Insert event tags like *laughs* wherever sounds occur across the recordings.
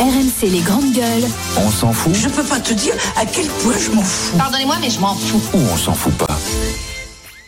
RMC les grandes gueules. On s'en fout Je peux pas te dire à quel point je m'en fous. Pardonnez-moi, mais je m'en fous. ou on s'en fout pas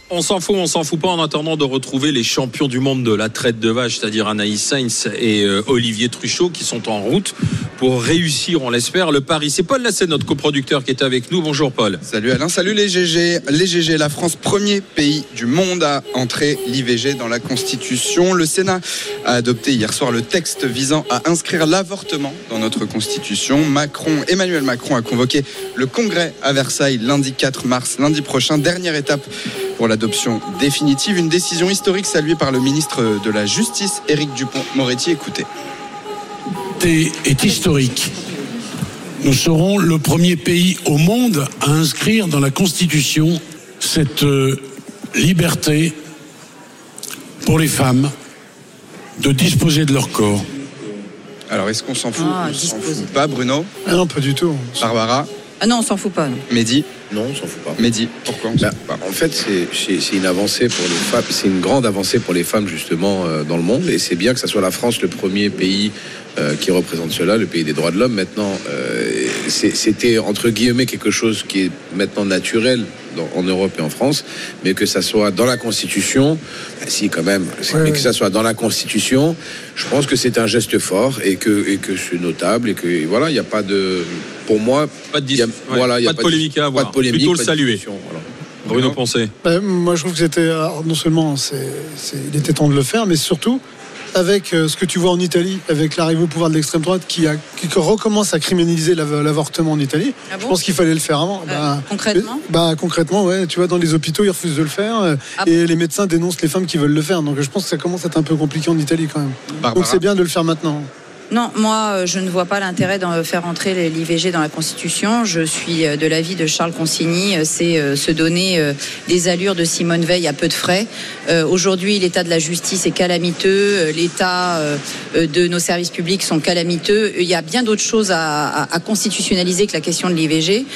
On s'en fout, on s'en fout pas en attendant de retrouver les champions du monde de la traite de vache, c'est-à-dire Anaïs Sainz et euh, Olivier Truchot qui sont en route pour réussir, on l'espère, le pari. C'est Paul Lassé, notre coproducteur, qui est avec nous. Bonjour Paul. Salut Alain, salut les GG. Les GG, la France, premier pays du monde à entrer l'IVG dans la Constitution. Le Sénat a adopté hier soir le texte visant à inscrire l'avortement dans notre Constitution. Macron, Emmanuel Macron a convoqué le Congrès à Versailles lundi 4 mars, lundi prochain. Dernière étape pour l'adoption définitive. Une décision historique saluée par le ministre de la Justice, Éric Dupont-Moretti. Écoutez. est, est historique. Nous serons le premier pays au monde à inscrire dans la Constitution cette euh, liberté pour les femmes de disposer de leur corps. Alors, est-ce qu'on s'en fout? Ah, On s'en fout pas, Bruno? Ah non, pas du tout. Barbara? Ah non, on s'en fout pas. non. Mehdi Non, on s'en fout pas. Mehdi, pourquoi on Bah, fout pas en fait, c'est- une avancée pour les femmes. C'est une grande avancée pour les femmes justement euh, dans le monde, et c'est bien que ça soit la France le premier pays qui représente cela, le pays des droits de l'homme. Maintenant, euh, c'était entre guillemets quelque chose qui est maintenant naturel dans- en Europe et en France, mais que ça soit dans la Constitution, bah, si quand même, Ouais, mais ouais. que ça soit dans la Constitution, je pense que c'est un geste fort et que et que c'est notable et que et voilà, il n'y a pas de, pour moi, Pas de, dis- il y a- ouais, voilà, il y a pas de polémique à pas avoir. de polémique, Plutôt le pas saluer. voilà. Bruno Poncet. Bah, moi, je trouve que c'était. alors, Non seulement c'est, c'est- il était temps de le faire, mais surtout avec euh, ce que tu vois en Italie, avec l'arrivée au pouvoir de l'extrême droite qui, a, qui recommence à criminaliser l'av- l'avortement en Italie. Ah bon je pense qu'il fallait le faire avant. Euh, concrètement bah, Concrètement, ouais. Tu vois, dans les hôpitaux, ils refusent de le faire euh, Ah et les médecins dénoncent les femmes qui veulent le faire. Donc je pense que ça commence à être un peu compliqué en Italie quand même. Barbara Donc c'est bien de le faire maintenant. Non, moi, euh, je ne vois pas l'intérêt de faire entrer l'IVG dans la Constitution. Je suis euh, de l'avis de Charles Consigny. euh, C'est se donner des allures de Simone Veil à peu de frais. Aujourd'hui, l'état de la justice est calamiteux. L'état de nos services publics sont calamiteux. Il y a bien d'autres choses à, constitutionnaliser que la question de l'IVG.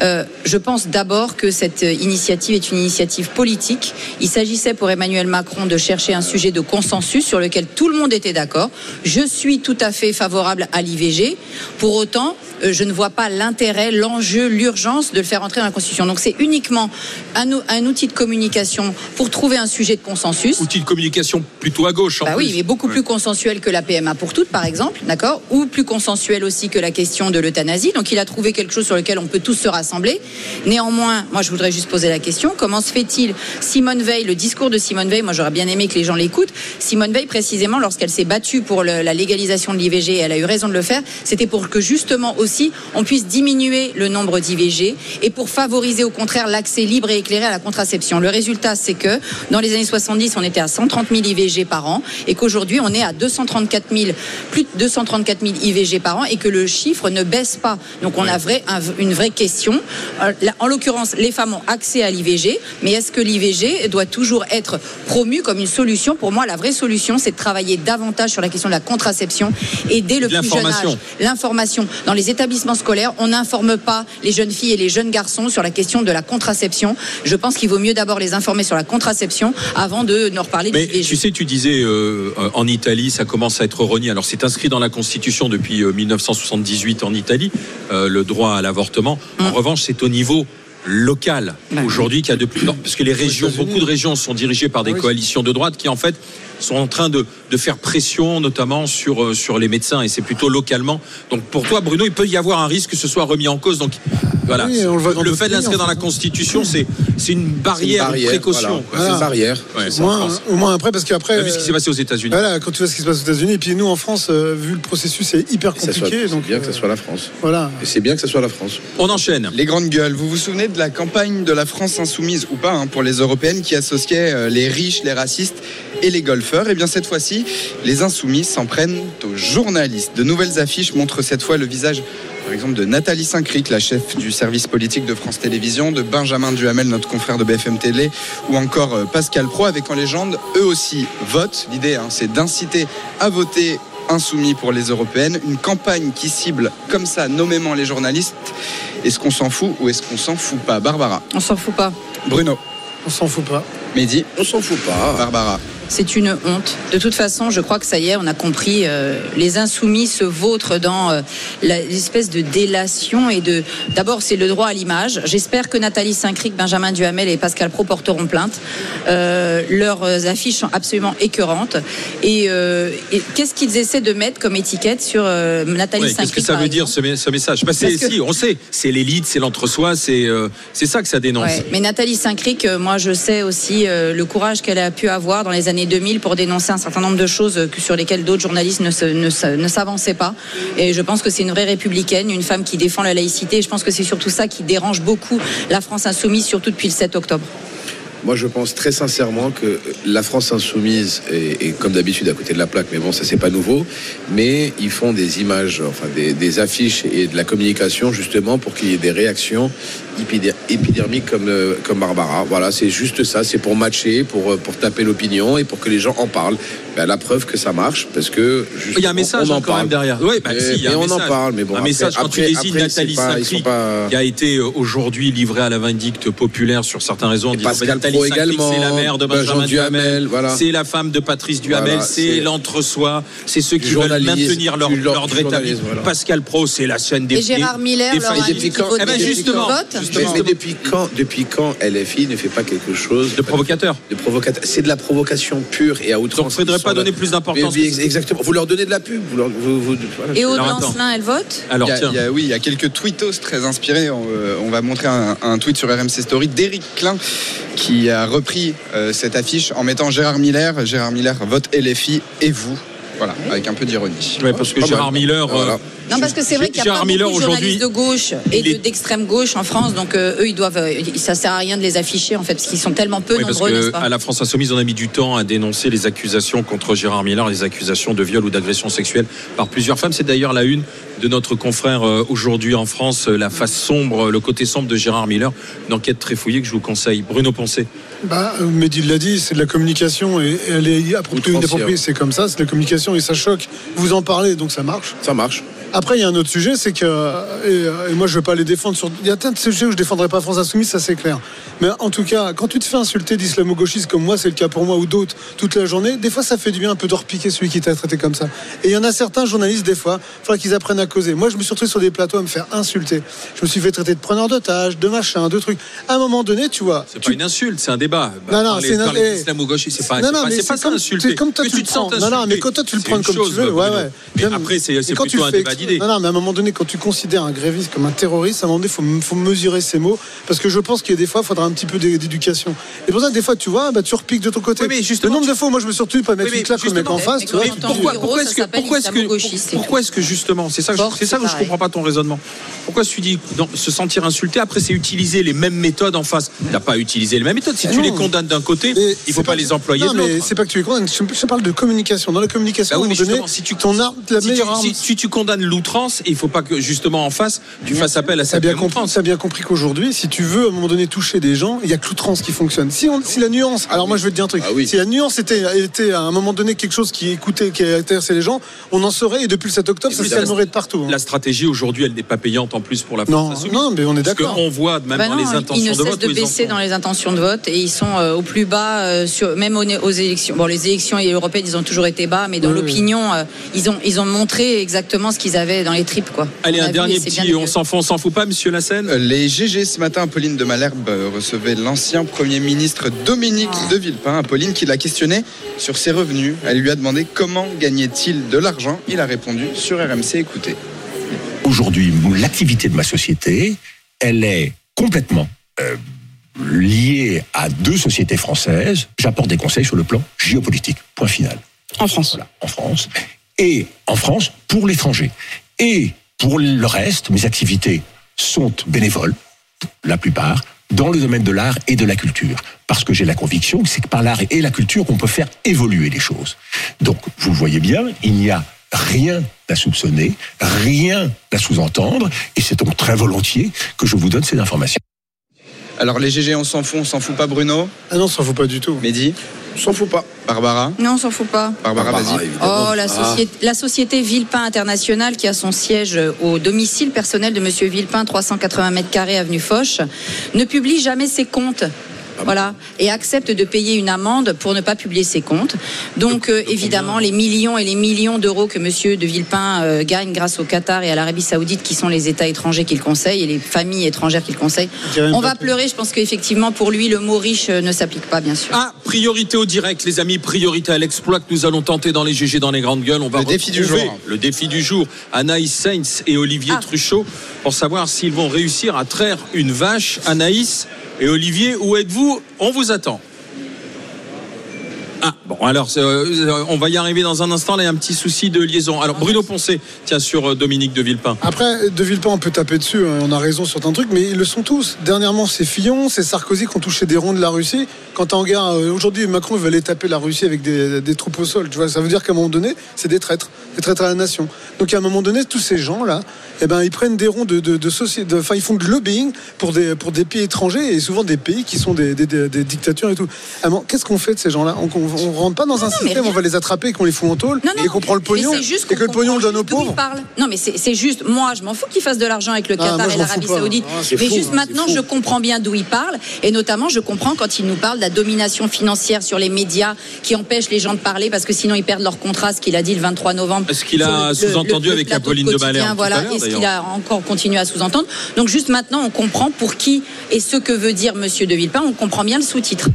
Je pense d'abord que cette initiative est une initiative politique. Il s'agissait pour Emmanuel Macron de chercher un sujet de consensus sur lequel tout le monde était d'accord. Je suis tout à fait favorable à l'IVG. Pour autant, je ne vois pas l'intérêt, l'enjeu, l'urgence de le faire entrer dans la Constitution. Donc c'est uniquement un, ou- un outil de communication pour trouver un sujet de consensus. Outil de communication plutôt à gauche. En Bah plus. oui, mais beaucoup plus consensuel que la PMA pour toutes, par exemple, d'accord? Ou plus consensuel aussi que la question de l'euthanasie. Donc il a trouvé quelque chose sur lequel on peut tous se rassembler. Néanmoins, moi je voudrais juste poser la question comment se fait-il Simone Veil, le discours de Simone Veil, moi j'aurais bien aimé que les gens l'écoutent. Simone Veil, précisément, lorsqu'elle s'est battue pour le- la légalisation de l'IVG, et elle a eu raison de le faire, c'était pour que justement aussi on puisse diminuer le nombre d'IVG et pour favoriser au contraire l'accès libre et éclairé à la contraception. Le résultat, c'est que dans les années 70, on était à 130 000 IVG par an et qu'aujourd'hui, on est à 234 000, plus de 234 000 IVG par an et que le chiffre ne baisse pas. Donc on a vrai, un- une vraie question. Euh, En l'occurrence, les femmes ont accès à l'IVG, mais est-ce que l'IVG doit toujours être promu comme une solution? Pour moi, la vraie solution, c'est de travailler davantage sur la question de la contraception et dès le plus jeune âge. l'information. L'information. Dans les établissements scolaires, on n'informe pas les jeunes filles et les jeunes garçons sur la question de la contraception. Je pense qu'il vaut mieux d'abord les informer sur la contraception avant de nous reparler Mais tu sais, tu disais euh, euh, en Italie, ça commence à être renié. Alors c'est inscrit dans la Constitution depuis euh, 1978 en Italie, euh, le droit à l'avortement. En revanche, c'est au niveau local Bah, aujourd'hui qu'il y a de plus parce que les régions, beaucoup de régions sont dirigées par des oui. coalitions de droite qui en fait sont en train de, de faire pression notamment sur, euh, sur les médecins et c'est plutôt localement. Donc pour toi Bruno, il peut y avoir un risque que ce soit remis en cause. Donc voilà, Oui, on le fait de l'inscrire dans la. Constitution, c'est une barrière, une précaution. voilà. une barrière. Ouais, Au moins, France. au moins après, parce qu'après. Vu ce qui s'est passé aux États-Unis. Voilà, quand tu vois ce qui se passe aux États-Unis, et puis nous en France, euh, vu le processus, c'est hyper compliqué. C'est donc bien que euh, ça soit la France. Voilà. Et c'est bien que ça soit la France. On enchaîne. Les grandes gueules, vous vous souvenez de la campagne de la France insoumise ou pas hein, pour les européennes qui associait euh, les riches, les racistes et les golfeurs? Et bien cette fois-ci, les insoumis s'en prennent aux journalistes. De nouvelles affiches montrent cette fois le visage par exemple de Nathalie Saint-Cric, la chef du service politique de France Télévisions, de Benjamin Duhamel, notre confrère de BFM Télé, ou encore euh, Pascal Pro, avec en légende, eux aussi votent. L'idée, hein, c'est d'inciter à voter insoumis pour les européennes, une campagne qui cible comme ça nommément les journalistes. Est-ce qu'on s'en fout ou est-ce qu'on s'en fout pas? Barbara, On s'en fout pas. Bruno, On s'en fout pas. Mehdi, On s'en fout pas. Barbara. C'est une honte. De toute façon, je crois que ça y est, on a compris. euh, les insoumis se vautrent dans euh, l'espèce de délation et de. D'abord, c'est le droit à l'image. J'espère que Nathalie Saint-Cric, Benjamin Duhamel et Pascal Pro porteront plainte. Euh, leurs affiches sont absolument écœurantes. Et, et qu'est-ce qu'ils essaient de mettre comme étiquette sur Nathalie Ouais, Saint-Cric Qu'est-ce que ça veut dire ce, ce message? Bah, Parce que- Si, on sait, c'est l'élite, c'est l'entre-soi, c'est c'est ça que ça dénonce. Ouais, mais Nathalie Saint-Cric, moi je sais aussi le courage qu'elle a pu avoir dans les années 2000 pour dénoncer un certain nombre de choses sur lesquelles d'autres journalistes ne s'avançaient pas. Et je pense que c'est une vraie républicaine, une femme qui défend la laïcité. Et je pense que c'est surtout ça qui dérange beaucoup la France insoumise, surtout depuis le 7 octobre. Moi, je pense très sincèrement que la France insoumise est, comme d'habitude à côté de la plaque, mais bon, ça c'est pas nouveau. Mais ils font des images, enfin des, affiches et de la communication justement pour qu'il y ait des réactions épidermiques comme euh, comme Barbara. Voilà, c'est juste ça. C'est pour matcher, pour euh, pour taper l'opinion et pour que les gens en parlent. Ben, la preuve que ça marche, parce que Il y a un message on en quand parle. même derrière. Oui, bah, Mais- si, il y a mais un on en message. parle, mais bon, un après- message quand après- tu désignes Nathalie pas- qui a été euh, aujourd'hui livrée à la vindicte populaire sur certains réseaux en disant Pascal bah, Nathalie Pro également, c'est la mère de Benjamin Duhamel, Duhamel, voilà. c'est la femme de Patrice Duhamel, Voilà, c'est l'entre-soi, c'est ceux qui veulent maintenir leur ordre établi. voilà. Pascal Pro, c'est la chaîne des Et Gérard Miller, Eh ben, justement, mais depuis quand, depuis quand LFI ne fait pas quelque chose de provocateur. de provocateur C'est de la provocation pure et à outrance. Pas donner plus d'importance. Exactement. Vous leur donnez de la pub. Vous leur, vous- vous- voilà. Et Aude. Lancelin, elle vote? Alors Il y a- tiens, il y a- oui, il y a quelques tweetos très inspirés. On, euh, on va montrer un, un tweet sur RMC Story d'Éric Klein qui a repris euh, cette affiche en mettant Gérard Miller. Gérard Miller vote LFI et vous. Voilà, avec un peu d'ironie. Ouais, parce que. Gérard Miller, euh, Voilà. Non, parce que c'est vrai qu'il y a Gérard pas Miller beaucoup de journalistes de gauche et d'extrême gauche en France, donc euh, eux, ils doivent, euh, ça sert à rien de les afficher en fait, parce qu'ils sont tellement peu Oui, parce nombreux, n'est-ce que pas à la France Insoumise, on a mis du temps à dénoncer les accusations contre Gérard Miller, les accusations de viol ou d'agression sexuelle par plusieurs femmes. C'est d'ailleurs la une de notre confrère euh, aujourd'hui en France, la face sombre, le côté sombre de Gérard Miller. Une enquête très fouillée que je vous conseille. Bruno Poncé. Bah, Mehdi l'a dit, c'est de la communication et, et elle est appropriée ou Outrancière. inappropriée, c'est comme ça, c'est de la communication et ça choque. Vous en parlez, donc ça marche. Ça marche. Après, il y a un autre sujet, c'est que, euh, et, euh, et moi je ne vais pas les défendre sur. Il y a plein de sujets où je ne défendrai pas France Insoumise, ça c'est clair. Mais en tout cas, quand tu te fais insulter d'islamo-gauchiste comme moi, c'est le cas pour moi ou d'autres, toute la journée, des fois ça fait du bien un peu de repiquer celui qui t'a traité comme ça. Et il y en a certains journalistes, des fois, il faudra qu'ils apprennent à causer. Moi, je me suis retrouvé sur des plateaux à me faire insulter. Je me suis fait traiter de preneur d'otages, de machin, de trucs. À un moment donné, tu vois. C'est tu- pas une insulte, c'est un débat. Non, non, Parler- c'est une- parler d'islamo-gauchisme, c'est pas, Non, non, pas, pas insulter. c'est comme toi, tu le prends. Non, non, mais quand toi, tu le prends comme tu veux, ouais, après, c'est plutôt un débat Non, non, mais à un moment donné, quand tu considères un gréviste comme un terroriste, à un moment donné, il faut, faut mesurer ses mots. Parce que je pense qu'il y a des fois, il faudra un petit peu d'é- d'éducation. Et pour ça, des fois, tu vois, bah, tu repiques de ton côté. Oui, mais justement, le nombre tu- de fois où moi, je me suis retenu pas mettre Oui, mais une claque au mec en face, tu vois. pourquoi, pourquoi est-ce que, pourquoi est-ce que, islamo-gauchiste, c'est pourquoi est-ce que justement, c'est ça, que je- Force, c'est ça que je comprends pas ton raisonnement. Pourquoi tu dis se sentir insulté après c'est utiliser les mêmes méthodes en face T'as pas utilisé les mêmes méthodes. Si tu les condamnes d'un côté, il faut pas les employer Non, de mais l'autre. c'est pas que tu es condamnes. Je, parle de communication. Dans la communication, Bah si tu condamnes l'outrance, il faut pas que justement en face tu fasses appel à cette bien, outrance. t'as bien compris qu'aujourd'hui, si tu veux à un moment donné toucher des gens, il y a que l'outrance qui fonctionne. Si, on, si la nuance, alors moi je vais te dire un truc, Ah oui. si la nuance était, était à un moment donné quelque chose qui écoutait, qui intéressait les gens, on en saurait et depuis le 7 octobre, Et ça calmerait de partout. hein. La stratégie aujourd'hui, elle n'est pas payante en plus pour la Non, France insoumise. non, mais on est Parce d'accord. qu'on voit même Bah dans non, les ils intentions ne de cessent vote de ils baisser dans les intentions de vote et ils sont euh, au plus bas, euh, sur, même aux, aux élections. Bon, les élections européennes, ils ont toujours été bas, mais dans Oui, oui. l'opinion, euh, ils, ont, ils ont montré exactement ce qu'ils avaient dans les tripes. Quoi. Allez, On un dernier petit, on s'en fout, on s'en fout pas, monsieur Lassen Euh, Les GG ce matin, Apolline de Malherbe euh, recevait l'ancien Premier ministre Dominique de Villepin. Apolline qui l'a questionné sur ses revenus. Elle lui a demandé comment gagnait-il de l'argent. Il a répondu sur RMC. Écoutez. Aujourd'hui, l'activité de ma société, elle est complètement euh, liée à deux sociétés françaises. J'apporte des conseils sur le plan géopolitique. Point final. En France. Voilà, en France. Et en France, pour l'étranger. Et pour le reste, mes activités sont bénévoles, la plupart, dans le domaine de l'art et de la culture. Parce que j'ai la conviction que c'est par l'art et la culture qu'on peut faire évoluer les choses. Donc, vous le voyez bien, il n'y a rien à soupçonner, rien à sous-entendre, et c'est donc très volontiers que je vous donne ces informations. Alors les GG, on s'en fout, on s'en fout pas Bruno? Ah non, ça s'en fout pas du tout. Mehdi, On s'en fout pas. Barbara. Non, on s'en fout pas. Barbara, Barbara. Oh, la, Ah. société, la société Villepin International, qui a son siège au domicile personnel de Monsieur Villepin, 380 mètres carrés, avenue Foch, ne publie jamais ses comptes. Voilà, et accepte de payer une amende pour ne pas publier ses comptes. Donc, euh, évidemment, les millions et les millions d'euros que Monsieur de Villepin euh, gagne grâce au Qatar et à l'Arabie Saoudite, qui sont les États étrangers qu'il conseille et les familles étrangères qu'il conseille, on va pleurer. Je pense qu'effectivement, pour lui, le mot riche euh, ne s'applique pas, bien sûr. Ah, priorité au direct, les amis, priorité à l'exploit que nous allons tenter dans les GG dans les grandes gueules. On va Le défi du jour. Le défi du jour. Anaïs Sainz et Olivier Ah. Truchot pour savoir s'ils vont réussir à traire une vache. Anaïs et Olivier, où êtes-vous? On vous attend. Alors, euh, on va y arriver dans un instant. Là, il y a un petit souci de liaison. Alors, Bruno Poncé, tiens, sur euh, Dominique de Villepin. Après, De Villepin, on peut taper dessus, hein, on a raison sur un truc, mais ils le sont tous. Dernièrement, c'est Fillon, c'est Sarkozy qui ont touché des ronds de la Russie. Quand tu regardes, euh, aujourd'hui, Macron, veut aller taper la Russie avec des, troupes au sol. Tu vois, ça veut dire qu'à un moment donné, c'est des traîtres, des traîtres à la nation. Donc, à un moment donné, tous ces gens-là, eh ben, ils prennent des ronds de, de, de société, enfin, ils font du lobbying pour des, pour des pays étrangers et souvent des pays qui sont des, dictatures et tout. Ah, Qu'est-ce qu'on fait de ces gens-là? On, on, on rentre pas dans un non, système, on va les attraper et qu'on les fout en tôle Non, et qu'on prend le pognon c'est juste et que le pognon donne aux pauvres. Non, mais c'est juste, moi, je m'en fous qu'il fasse de l'argent avec le Ah, Qatar moi, et l'Arabie. Saoudite. Ah, mais fou, juste hein, maintenant, je comprends bien d'où il parle. Et notamment, je comprends quand il nous parle de la domination financière sur les médias qui empêche les gens de parler parce que sinon ils perdent leur contrat, ce qu'il a dit le 23 novembre. Est-ce qu'il a sous-entendu avec plateau Apolline de Malherbe Voilà, et ce qu'il a encore continué à sous-entendre? Donc juste maintenant, on comprend pour qui et ce que veut dire Monsieur de Villepin. On comprend bien le sous-titre.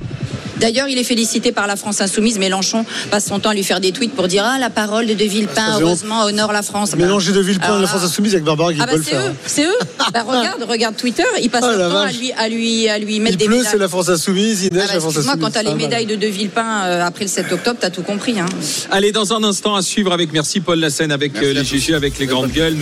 D'ailleurs, il est félicité par la France Insoumise. Mélenchon passe son temps à lui faire des tweets pour dire Ah, la parole de De Villepin, Ah, heureusement, honore la France. Mélanger De Villepin Alors et la France Insoumise avec Barbara qui ah bah peut le c'est faire. eux, c'est eux. *laughs* Bah, regarde, regarde Twitter, il passe Ah, son temps à lui, à lui, à lui mettre Il des pleut, médailles. c'est la France Insoumise, il Ah neige, bah, la France Insoumise. quand t'as les Ah, médailles de De Villepin euh, après le 7 octobre, t'as tout compris. Hein. Allez, dans un instant à suivre avec merci Paul Lassène avec Merci euh, les. GG avec les grandes gueules.